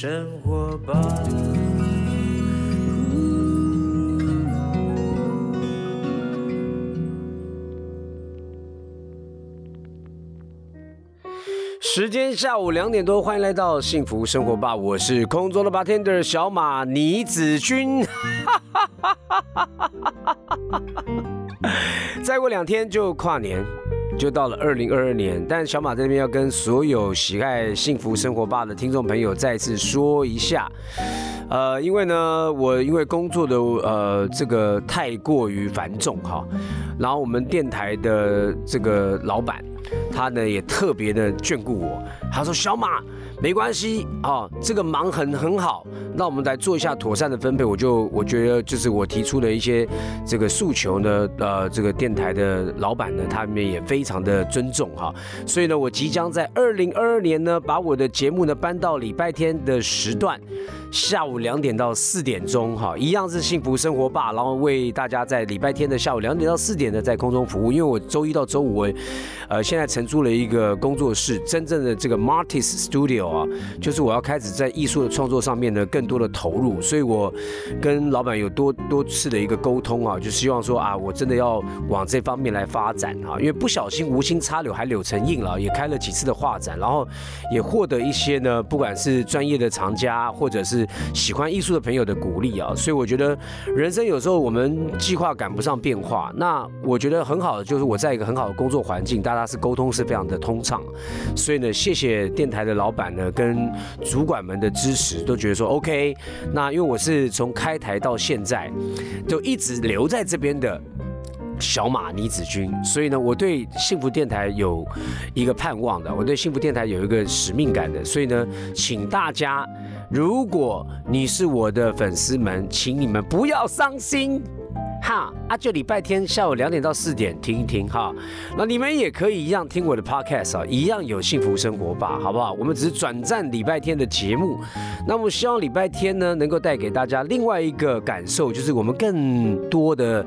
生活吧。时间下午两点多，欢迎来到幸福生活吧，我是空中的 bartender 小马倪子君。再过两天就跨年，就到了二零二二年。但小马这边要跟所有喜爱幸福生活吧的听众朋友再次说一下，呃，因为呢，我因为工作的呃这个太过于繁重哈，然后我们电台的这个老板。他呢也特别的眷顾我，他说：“小马，没关系啊，这个忙很很好，那我们来做一下妥善的分配。”我就我觉得就是我提出的一些这个诉求呢，呃，这个电台的老板呢，他们也非常的尊重哈，所以呢，我即将在二零二二年呢，把我的节目呢搬到礼拜天的时段。下午两点到四点钟，哈，一样是幸福生活吧，然后为大家在礼拜天的下午两点到四点呢，在空中服务。因为我周一到周五，呃，现在承租了一个工作室，真正的这个 Martis Studio 啊，就是我要开始在艺术的创作上面呢，更多的投入。所以我跟老板有多多次的一个沟通啊，就希望说啊，我真的要往这方面来发展啊，因为不小心无心插柳还柳成荫了，也开了几次的画展，然后也获得一些呢，不管是专业的藏家或者是是喜欢艺术的朋友的鼓励啊，所以我觉得人生有时候我们计划赶不上变化。那我觉得很好的就是我在一个很好的工作环境，大家是沟通是非常的通畅。所以呢，谢谢电台的老板呢跟主管们的支持，都觉得说 OK。那因为我是从开台到现在就一直留在这边的。小马倪子君，所以呢，我对幸福电台有一个盼望的，我对幸福电台有一个使命感的，所以呢，请大家，如果你是我的粉丝们，请你们不要伤心。哈啊，就礼拜天下午两点到四点听一听哈，那你们也可以一样听我的 podcast 啊，一样有幸福生活吧，好不好？我们只是转战礼拜天的节目，那么希望礼拜天呢能够带给大家另外一个感受，就是我们更多的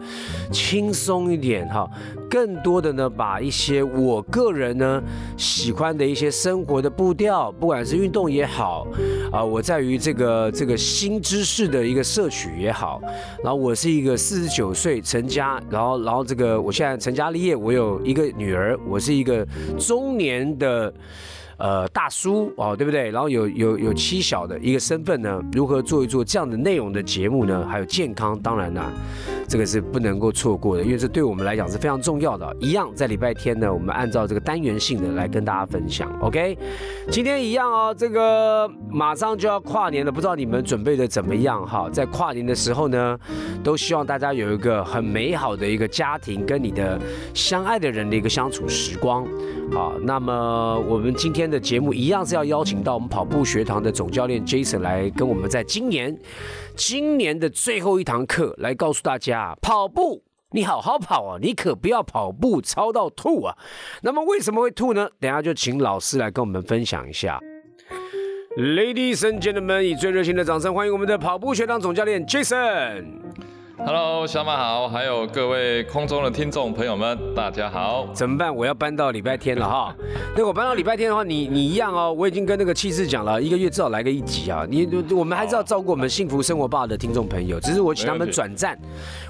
轻松一点哈。更多的呢，把一些我个人呢喜欢的一些生活的步调，不管是运动也好，啊，我在于这个这个新知识的一个摄取也好，然后我是一个四十九岁成家，然后然后这个我现在成家立业，我有一个女儿，我是一个中年的。呃，大叔哦，对不对？然后有有有妻小的一个身份呢，如何做一做这样的内容的节目呢？还有健康，当然啦，这个是不能够错过的，因为这对我们来讲是非常重要的。一样在礼拜天呢，我们按照这个单元性的来跟大家分享。OK，今天一样哦，这个马上就要跨年了，不知道你们准备的怎么样哈？在跨年的时候呢，都希望大家有一个很美好的一个家庭跟你的相爱的人的一个相处时光。好，那么我们今天的节目一样是要邀请到我们跑步学堂的总教练 Jason 来跟我们在今年今年的最后一堂课来告诉大家，跑步你好好跑啊，你可不要跑步超到吐啊。那么为什么会吐呢？等下就请老师来跟我们分享一下。Ladies and gentlemen，以最热情的掌声欢迎我们的跑步学堂总教练 Jason。Hello，小马好，还有各位空中的听众朋友们，大家好。怎么办？我要搬到礼拜天了哈。那我搬到礼拜天的话，你你一样哦。我已经跟那个气势讲了，一个月至少来个一集啊。你我们还是要照顾我们幸福生活吧的听众朋友，只是我请他们转站。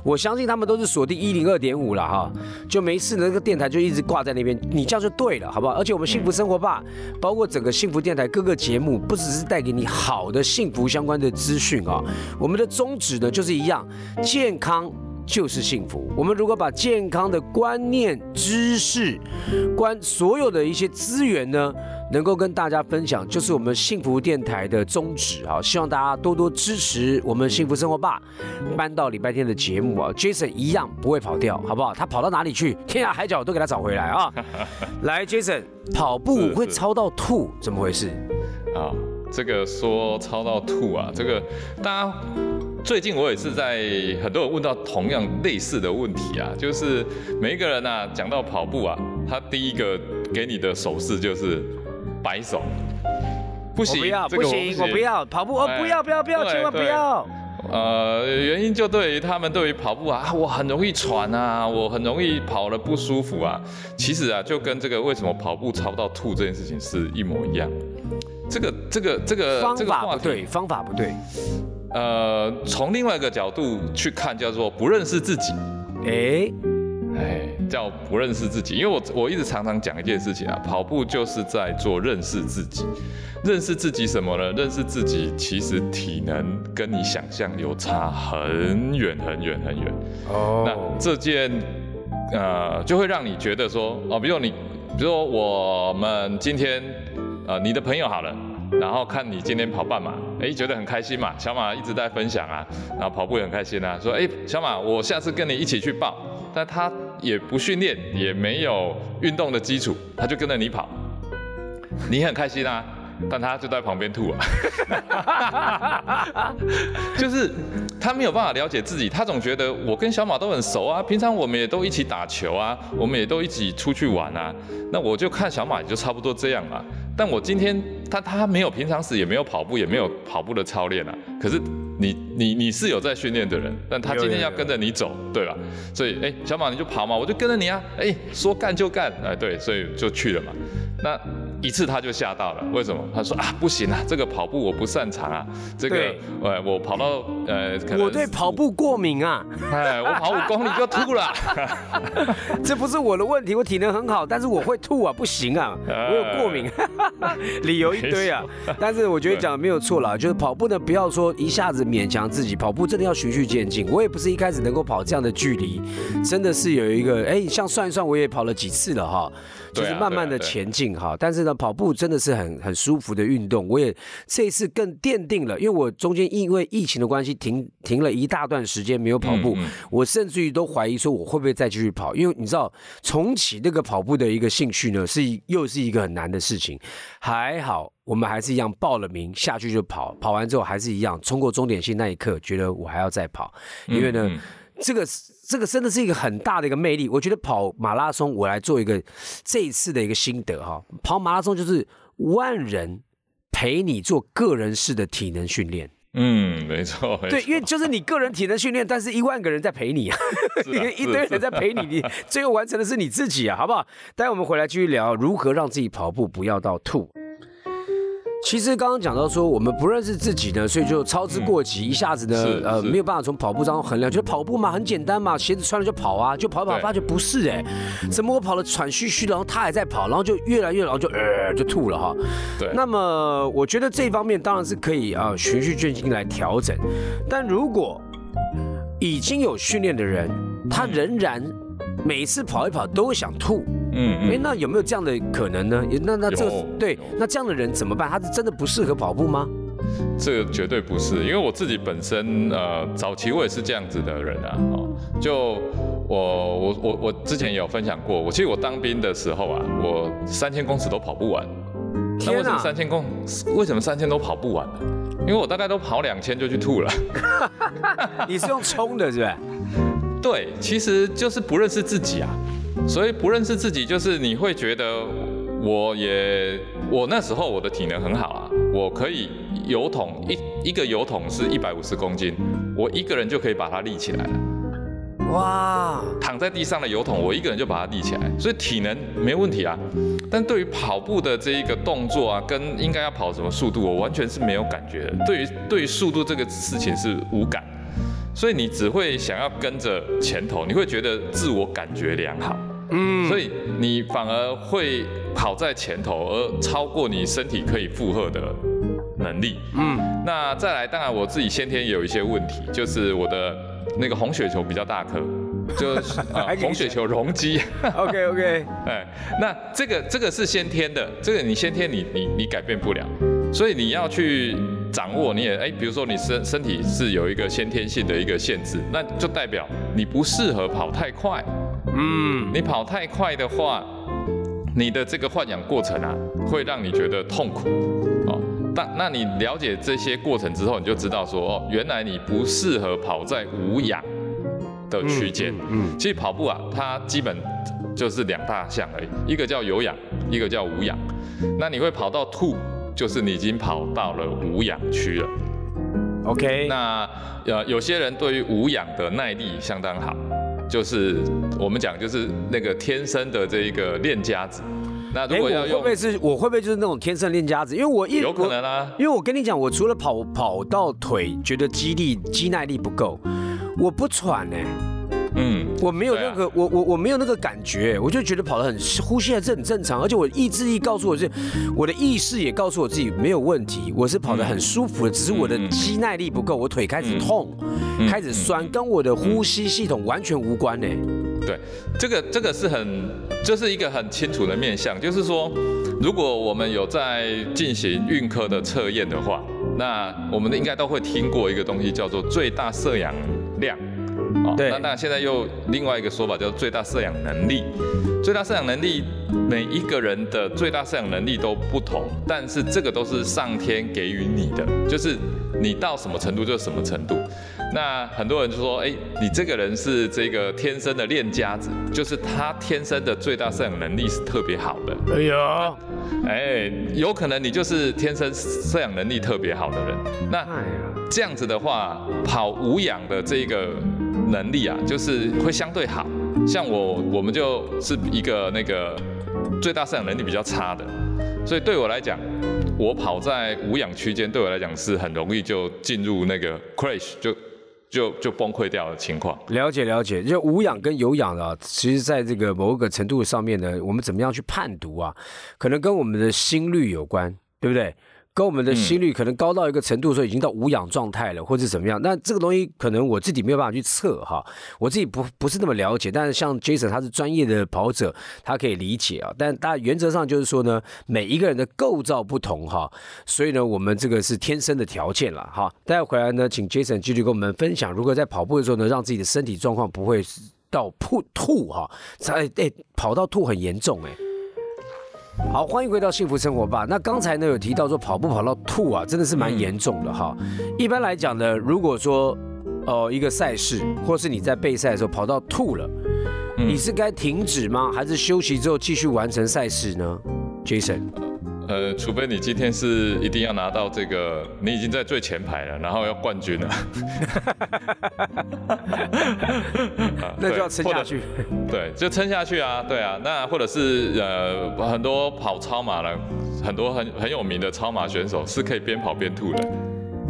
我相信他们都是锁定一零二点五了哈，就没事那个电台就一直挂在那边，你这样就对了，好不好？而且我们幸福生活吧，包括整个幸福电台各个节目，不只是带给你好的幸福相关的资讯啊，我们的宗旨呢就是一样。健康就是幸福。我们如果把健康的观念、知识、观所有的一些资源呢，能够跟大家分享，就是我们幸福电台的宗旨啊！希望大家多多支持我们幸福生活吧，搬到礼拜天的节目啊，Jason 一样不会跑掉，好不好？他跑到哪里去，天涯海角都给他找回来啊！来，Jason，跑步会超到吐，怎么回事？啊，这个说超到吐啊，这个大家。最近我也是在很多人问到同样类似的问题啊，就是每一个人呐讲到跑步啊，他第一个给你的手势就是摆手，不行，不要，不行，我不要跑步，哦，不要，不要，不要，千万不要。呃，原因就对于他们对于跑步啊，我很容易喘啊，我很容易跑了不舒服啊。其实啊，就跟这个为什么跑步超到吐这件事情是一模一样。这个这个这个方法不对，方法不对。呃，从另外一个角度去看，叫做不认识自己。哎，哎，叫不认识自己，因为我我一直常常讲一件事情啊，跑步就是在做认识自己。认识自己什么呢？认识自己其实体能跟你想象有差很远很远很远。哦，那这件呃，就会让你觉得说，哦，比如你，比如说我们今天呃，你的朋友好了。然后看你今天跑半马，哎，觉得很开心嘛。小马一直在分享啊，然后跑步也很开心啊，说，哎，小马，我下次跟你一起去报。但他也不训练，也没有运动的基础，他就跟着你跑，你很开心啊。但他就在旁边吐啊，就是他没有办法了解自己，他总觉得我跟小马都很熟啊，平常我们也都一起打球啊，我们也都一起出去玩啊，那我就看小马也就差不多这样嘛。但我今天他他没有平常时也没有跑步，也没有跑步的操练啊，可是你你你是有在训练的人，但他今天要跟着你走，对吧？所以哎，小马你就跑嘛，我就跟着你啊，哎，说干就干，哎对，所以就去了嘛。那一次他就吓到了，为什么？他说啊，不行啊，这个跑步我不擅长啊，这个呃，我跑到呃，我对跑步过敏啊，哎，我跑五公里就吐了，这不是我的问题，我体能很好，但是我会吐啊，不行啊，我有过敏，理由一堆啊。但是我觉得讲的没有错啦，就是跑步呢，不要说一下子勉强自己，跑步真的要循序渐进。我也不是一开始能够跑这样的距离，真的是有一个，哎，像算一算，我也跑了几次了哈。就是慢慢的前进哈，但是呢，跑步真的是很很舒服的运动。我也这一次更奠定了，因为我中间因为疫情的关系停停了一大段时间没有跑步，我甚至于都怀疑说我会不会再继续跑，因为你知道重启那个跑步的一个兴趣呢，是又是一个很难的事情。还好我们还是一样报了名下去就跑，跑完之后还是一样冲过终点线那一刻，觉得我还要再跑，因为呢。这个这个真的是一个很大的一个魅力。我觉得跑马拉松，我来做一个这一次的一个心得哈。跑马拉松就是万人陪你做个人式的体能训练。嗯，没错。对，因为就是你个人体能训练，但是一万个人在陪你 啊，一堆人在陪你，你最后完成的是你自己啊，好不好？待会我们回来继续聊如何让自己跑步不要到吐。其实刚刚讲到说，我们不认识自己呢，所以就操之过急，一下子呢，呃，没有办法从跑步当中衡量，觉得跑步嘛很简单嘛，鞋子穿了就跑啊，就跑跑，发觉不是哎，怎么我跑的喘吁吁，然后他还在跑，然后就越来越，然后就呃就吐了哈。对。那么我觉得这方面当然是可以啊，循序渐进来调整，但如果已经有训练的人，他仍然每次跑一跑都会想吐。嗯，哎，那有没有这样的可能呢？那那这对，那这样的人怎么办？他是真的不适合跑步吗？这个绝对不是，因为我自己本身呃，早期我也是这样子的人啊。哦，就我我我我之前有分享过，我其实我当兵的时候啊，我三千公尺都跑不完。那为什么三千公？为什么三千都跑不完呢？因为我大概都跑两千就去吐了。你是用冲的，是不是？对，其实就是不认识自己啊。所以不认识自己，就是你会觉得，我也我那时候我的体能很好啊，我可以油桶一一个油桶是一百五十公斤，我一个人就可以把它立起来了。哇！躺在地上的油桶，我一个人就把它立起来，所以体能没问题啊。但对于跑步的这一个动作啊，跟应该要跑什么速度，我完全是没有感觉的。对于对于速度这个事情是无感。所以你只会想要跟着前头，你会觉得自我感觉良好，嗯，所以你反而会跑在前头，而超过你身体可以负荷的能力，嗯。那再来，当然我自己先天也有一些问题，就是我的那个红血球比较大颗，就是红血球容积。OK OK，哎，那这个这个是先天的，这个你先天你你你改变不了，所以你要去。掌握你也哎，比如说你身身体是有一个先天性的一个限制，那就代表你不适合跑太快。嗯，你跑太快的话，你的这个换氧过程啊，会让你觉得痛苦。哦，但那你了解这些过程之后，你就知道说哦，原来你不适合跑在无氧的区间。嗯，其实跑步啊，它基本就是两大项而已，一个叫有氧，一个叫无氧。那你会跑到吐。就是你已经跑到了无氧区了，OK。那呃，有些人对于无氧的耐力相当好，就是我们讲就是那个天生的这一个练家子。那如果要用，会不会是我会不会就是那种天生练家子？因为我一有可能啊，因为我跟你讲，我除了跑跑到腿觉得肌力肌耐力不够，我不喘呢。嗯，我没有那个，我我我没有那个感觉，我就觉得跑得很呼吸还是很正常，而且我意志力告诉我是，我的意识也告诉我自己没有问题，我是跑得很舒服的，只是我的肌耐力不够，我腿开始痛，开始酸，跟我的呼吸系统完全无关呢。对，这个这个是很，就是一个很清楚的面向，就是说，如果我们有在进行运科的测验的话，那我们应该都会听过一个东西叫做最大摄氧量。哦，那那现在又另外一个说法叫最大摄氧能力。最大摄氧能力，每一个人的最大摄氧能力都不同，但是这个都是上天给予你的，就是你到什么程度就是什么程度。那很多人就说，哎，你这个人是这个天生的练家子，就是他天生的最大摄氧能力是特别好的。哎呀，哎，有可能你就是天生摄氧能力特别好的人。那这样子的话，跑无氧的这个能力啊，就是会相对好。像我，我们就是一个那个最大摄氧能力比较差的，所以对我来讲，我跑在无氧区间，对我来讲是很容易就进入那个 crash，就就就崩溃掉的情况。了解了解，就无氧跟有氧啊，其实在这个某个程度上面呢，我们怎么样去判读啊？可能跟我们的心率有关，对不对？跟我们的心率可能高到一个程度的时候，已经到无氧状态了，或者怎么样？那这个东西可能我自己没有办法去测哈，我自己不不是那么了解。但是像 Jason 他是专业的跑者，他可以理解啊。但大原则上就是说呢，每一个人的构造不同哈，所以呢，我们这个是天生的条件了哈。待会回来呢，请 Jason 继续跟我们分享，如何在跑步的时候呢，让自己的身体状况不会到吐吐哈，哎哎，跑到吐很严重哎。好，欢迎回到幸福生活吧。那刚才呢有提到说跑步跑到吐啊，真的是蛮严重的哈。一般来讲呢，如果说哦一个赛事，或是你在备赛的时候跑到吐了，你是该停止吗？还是休息之后继续完成赛事呢？Jason。呃，除非你今天是一定要拿到这个，你已经在最前排了，然后要冠军了，那就要撑下去。对，就撑下去啊，对啊。那或者是呃，很多跑超马的，很多很很有名的超马选手是可以边跑边吐的。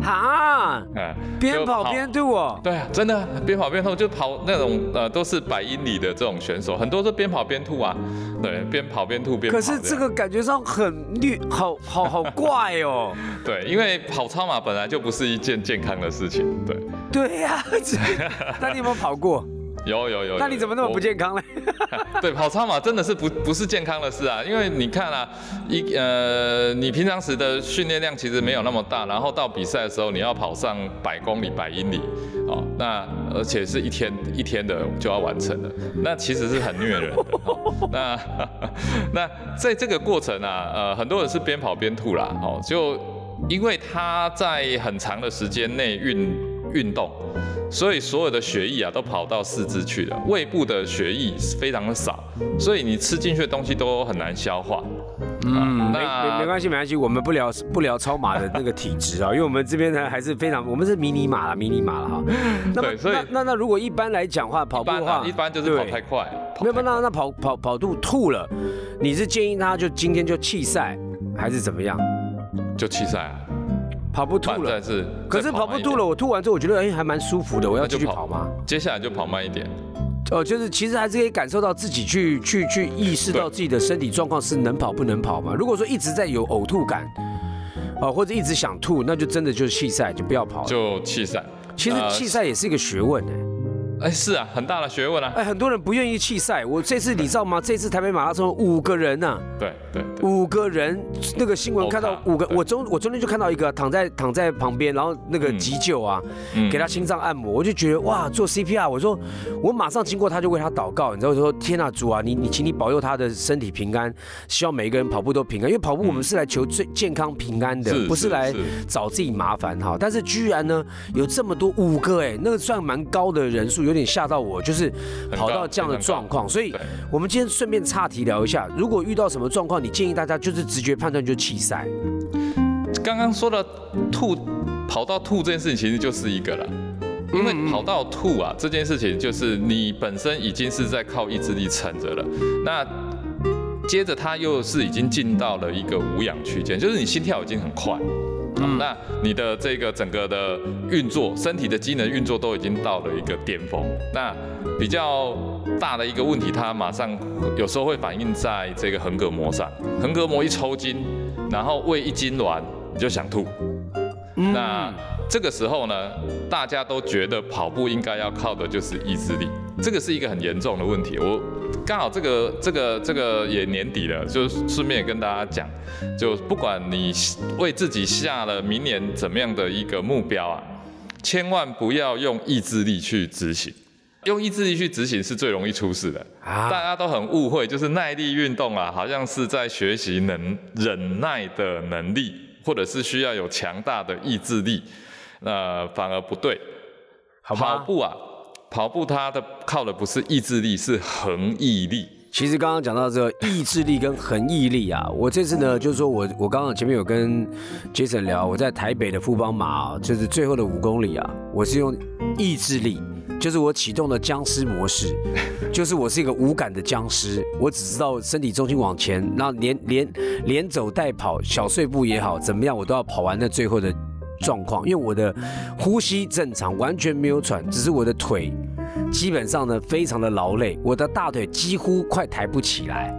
哈，哎，边跑边吐哦。对啊，真的 边跑边吐，就跑那种呃，都是百英里的这种选手，很多是边跑边吐啊。对，边跑边吐边。可是这个感觉上很绿，好好好怪哦。对，因为跑超马本来就不是一件健康的事情。对。对呀，那你有没有跑过？有有有，那你怎么那么不健康嘞？对，跑超马真的是不不是健康的事啊，因为你看啊，一呃，你平常时的训练量其实没有那么大，然后到比赛的时候你要跑上百公里、百英里，哦，那而且是一天一天的就要完成了，那其实是很虐人的。那 那在这个过程啊，呃，很多人是边跑边吐啦，哦，就因为他在很长的时间内运运动。所以所有的血液啊都跑到四肢去了，胃部的血液非常的少，所以你吃进去的东西都很难消化。嗯，没没关系没关系，我们不聊 不聊超马的那个体质啊，因为我们这边呢还是非常，我们是迷你马了，迷你马了哈。对，所以那那如果一般来讲话跑步的话，一般就是跑太快。没有那那跑跑跑度吐了，你是建议他就今天就弃赛，还是怎么样？就弃赛啊。跑步吐了，是，可是跑步吐了，我吐完之后，我觉得哎还蛮舒服的，我要继续跑吗？接下来就跑慢一点。哦，就是其实还是可以感受到自己去去去意识到自己的身体状况是能跑不能跑嘛。如果说一直在有呕吐感，哦或者一直想吐，那就真的就是弃赛，就不要跑了。就弃赛。其实弃赛也是一个学问哎。哎，是啊，很大的学问啊！哎，很多人不愿意弃赛。我这次你知道吗？这次台北马拉松五个人呐，对对，五个人，那个新闻看到五个，我中我中间就看到一个躺在躺在旁边，然后那个急救啊，给他心脏按摩，我就觉得哇，做 CPR，我说我马上经过他就为他祷告，你知道说天呐，主啊，你你请你保佑他的身体平安，希望每一个人跑步都平安，因为跑步我们是来求最健康平安的，不是来找自己麻烦哈。但是居然呢有这么多五个哎，那个算蛮高的人数，有点吓到我。就是跑到这样的状况，所以我们今天顺便岔题聊一下，如果遇到什么状况，你建议大家就是直觉判断就弃赛。刚刚说的吐跑到吐这件事情，其实就是一个了，因为跑到吐啊这件事情，就是你本身已经是在靠意志力撑着了，那。接着它又是已经进到了一个无氧区间，就是你心跳已经很快，嗯，那你的这个整个的运作，身体的机能运作都已经到了一个巅峰。那比较大的一个问题，它马上有时候会反映在这个横膈膜上，横膈膜一抽筋，然后胃一痉挛，你就想吐。那这个时候呢，大家都觉得跑步应该要靠的就是意志力，这个是一个很严重的问题。我刚好这个这个这个也年底了，就顺便也跟大家讲，就不管你为自己下了明年怎么样的一个目标啊，千万不要用意志力去执行，用意志力去执行是最容易出事的。大家都很误会，就是耐力运动啊，好像是在学习能忍耐的能力，或者是需要有强大的意志力。那反而不对，跑步啊，跑步它的靠的不是意志力，是恒毅力。其实刚刚讲到这个意志力跟恒毅力啊，我这次呢，就是说我我刚刚前面有跟 Jason 聊，我在台北的富邦马，就是最后的五公里啊，我是用意志力，就是我启动了僵尸模式，就是我是一个无感的僵尸，我只知道身体重心往前，然后连连连走带跑，小碎步也好，怎么样我都要跑完那最后的。状况，因为我的呼吸正常，完全没有喘，只是我的腿基本上呢非常的劳累，我的大腿几乎快抬不起来。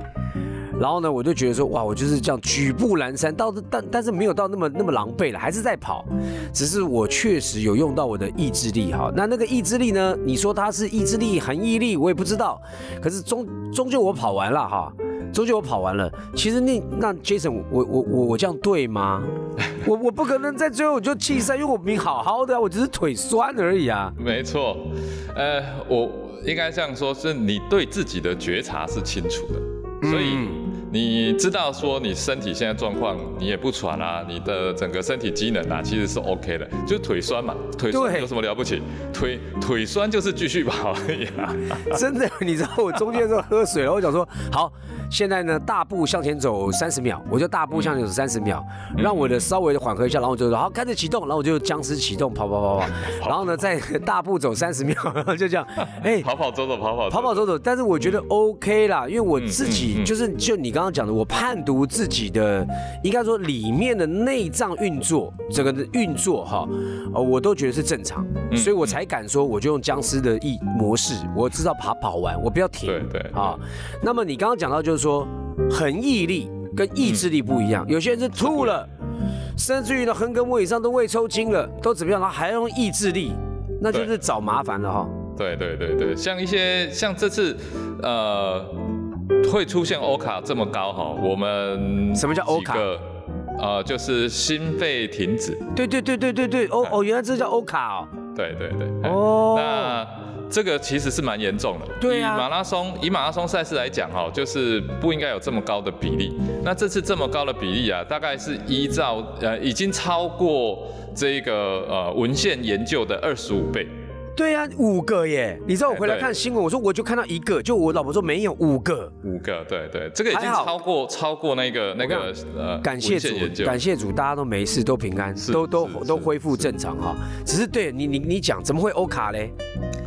然后呢，我就觉得说，哇，我就是这样举步阑珊，到但但是没有到那么那么狼狈了，还是在跑，只是我确实有用到我的意志力哈。那那个意志力呢？你说它是意志力、恒毅力，我也不知道。可是终终究我跑完了哈。终究我跑完了，其实那那 Jason，我我我我这样对吗？我我不可能在最后我就弃赛，因为我明好好的，啊我只是腿酸而已啊。没错，呃，我应该这样说，是你对自己的觉察是清楚的，所以。你知道说你身体现在状况，你也不喘啊，你的整个身体机能啊，其实是 OK 的，就是腿酸嘛，腿酸有什么了不起？腿腿酸就是继续跑而已啊。真的，你知道我中间时候喝水了，我想说好，现在呢大步向前走三十秒，我就大步向前走三十秒，让我的稍微的缓和一下，然后我就好开始启动，然后我就僵尸启动跑跑跑跑，然后呢再大步走三十秒，然后就这样，哎，跑跑走走跑跑跑跑走走，但是我觉得 OK 啦，因为我自己就是就你刚。刚刚讲的，我判读自己的，应该说里面的内脏运作，这个运作哈，呃，我都觉得是正常，所以我才敢说，我就用僵尸的意模式，我知道爬跑完，我不要停，对对啊。那么你刚刚讲到就是说，恒毅力跟意志力不一样，有些人是吐了，甚至于呢横膈膜以上都胃抽筋了，都怎么样，然后还要用意志力，那就是找麻烦了哈。对对对对，像一些像这次，呃。会出现欧卡这么高哈？我们什么叫欧卡？呃，就是心肺停止。对对对对对对，哦哦，原来这叫欧卡哦。对对对。哦。那这个其实是蛮严重的。对啊。以马拉松以马拉松赛事来讲哈，就是不应该有这么高的比例。那这次这么高的比例啊，大概是依照呃已经超过这个呃文献研究的二十五倍。对呀，五个耶！你知道我回来看新闻，我说我就看到一个，就我老婆说没有五个，五个，对对，这个已经超过超过那个那个呃，感谢主，感谢主，大家都没事，都平安，都都都恢复正常哈。只是对你你你讲怎么会欧卡嘞？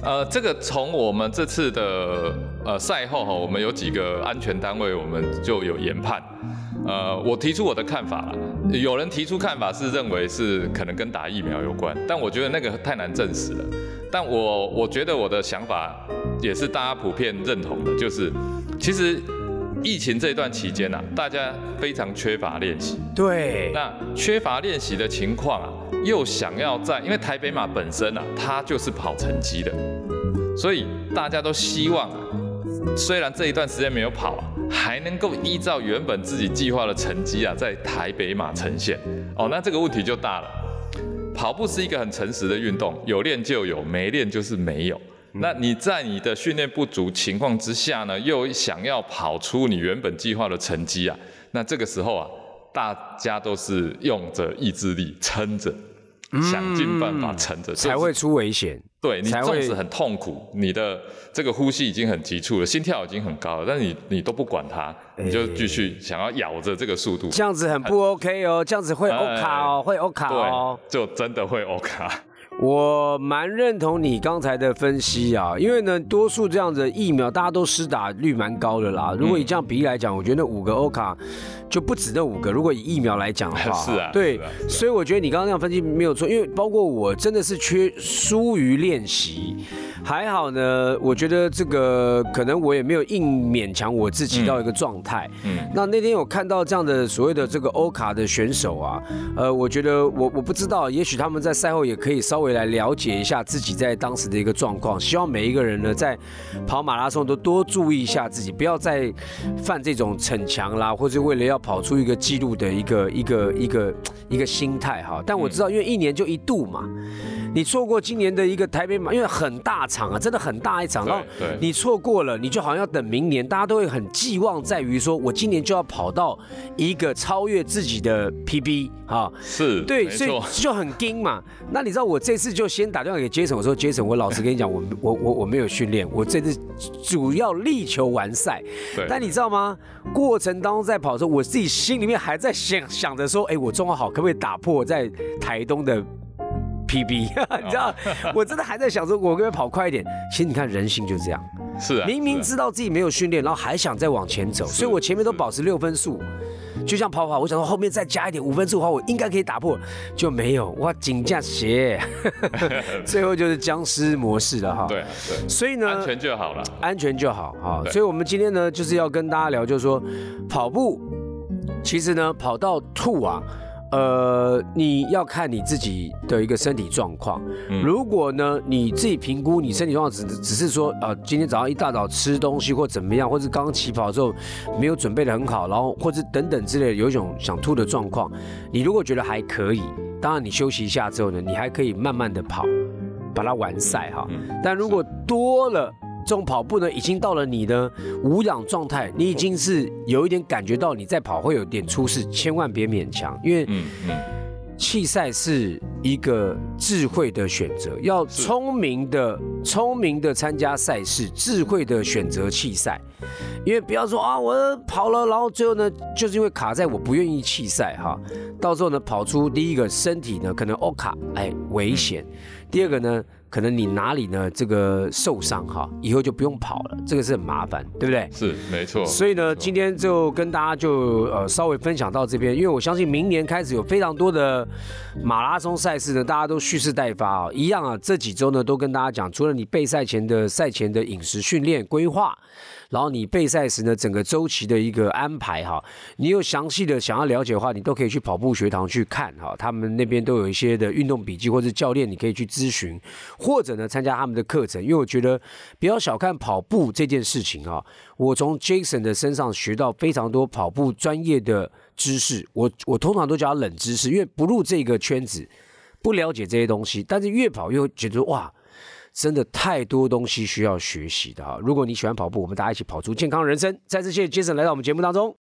呃，这个从我们这次的呃赛后哈，我们有几个安全单位，我们就有研判。呃，我提出我的看法了，有人提出看法是认为是可能跟打疫苗有关，但我觉得那个太难证实了。但我我觉得我的想法也是大家普遍认同的，就是其实疫情这段期间啊，大家非常缺乏练习。对。那缺乏练习的情况啊，又想要在，因为台北马本身啊，它就是跑成绩的，所以大家都希望，虽然这一段时间没有跑，还能够依照原本自己计划的成绩啊，在台北马呈现。哦，那这个问题就大了。跑步是一个很诚实的运动，有练就有，没练就是没有。那你在你的训练不足情况之下呢，又想要跑出你原本计划的成绩啊，那这个时候啊，大家都是用着意志力撑着。想尽办法撑着，才会出危险。对你纵使很痛苦，你的这个呼吸已经很急促了，心跳已经很高了，但你你都不管它，你就继续想要咬着这个速度。这样子很不 OK 哦，这样子会 O 卡哦，会 O 卡哦，就真的会 O 卡。我蛮认同你刚才的分析啊，因为呢，多数这样的疫苗大家都施打率蛮高的啦。如果以这样比例来讲，我觉得那五个欧卡就不止那五个。如果以疫苗来讲的话，是啊，对所以我觉得你刚刚那样分析没有错，因为包括我真的是缺疏于练习，还好呢，我觉得这个可能我也没有硬勉强我自己到一个状态。嗯，那那天我看到这样的所谓的这个欧卡的选手啊，呃，我觉得我我不知道，也许他们在赛后也可以稍微来了解一下自己在当时的一个状况。希望每一个人呢，在跑马拉松都多注意一下自己，不要再犯这种逞强啦，或者为了要跑出一个记录的一个一个一个一个心态哈。但我知道，因为一年就一度嘛。你错过今年的一个台北马，因为很大场啊，真的很大一场，然后你错过了，你就好像要等明年，大家都会很寄望在于说，我今年就要跑到一个超越自己的 PB 啊，是，对，所以，就很惊嘛。那你知道我这次就先打电话给杰森，我说杰森，我老实跟你讲，我我我我没有训练，我这次主要力求完赛。但你知道吗？过程当中在跑的时候，我自己心里面还在想想着说，哎，我状况好，可不可以打破在台东的 PB？你知道，我真的还在想说，我可不可以跑快一点？其实你看人性就这样，是啊，明明知道自己没有训练，然后还想再往前走，所以我前面都保持六分速。就像跑跑，我想说后面再加一点五分速的话，我应该可以打破，就没有哇，紧架鞋，最后就是僵尸模式了哈。对啊对，所以呢，安全就好了。安全就好哈。所以，我们今天呢，就是要跟大家聊，就是说，跑步其实呢，跑到吐啊，呃，你要看你自己的一个身体状况。嗯如果呢，你自己评估你身体状况只只是说，呃，今天早上一大早吃东西或怎么样，或者刚刚起跑之后没有准备的很好，然后或者等等之类的，有一种想吐的状况，你如果觉得还可以，当然你休息一下之后呢，你还可以慢慢的跑，把它完赛哈。嗯但如果多了这种跑步呢，已经到了你的无氧状态，你已经是有一点感觉到你在跑会有点出事，千万别勉强，因为嗯嗯，弃赛是一个智慧的选择，要是。聪明的、聪明的参加赛事，智慧的选择弃赛。因为不要说啊，我跑了，然后最后呢，就是因为卡在我不愿意弃赛哈，到时候呢跑出第一个身体呢可能 O 卡哎危险，第二个呢可能你哪里呢这个受伤哈，以后就不用跑了，这个是很麻烦，对不对？是没错。所以呢，今天就跟大家就呃稍微分享到这边，因为我相信明年开始有非常多的马拉松赛事呢，大家都蓄势待发啊、一样啊，这几周呢都跟大家讲，除了你备赛前的赛前的饮食训练规划，然后你备赛时呢整个周期的一个安排哈，你有详细的想要了解的话，你都可以去跑步学堂去看哈，他们那边都有一些的运动笔记或者教练，你可以去咨询，或者呢参加他们的课程，因为我觉得不要小看跑步这件事情啊，我从 Jason 的身上学到非常多跑步专业的知识，我我通常都叫他冷知识，因为不入这个圈子，不了解这些东西，但是越跑越觉得哇。真的太多东西需要学习的哈！如果你喜欢跑步，我们大家一起跑出健康人生。再次谢谢 Jason 来到我们节目当中。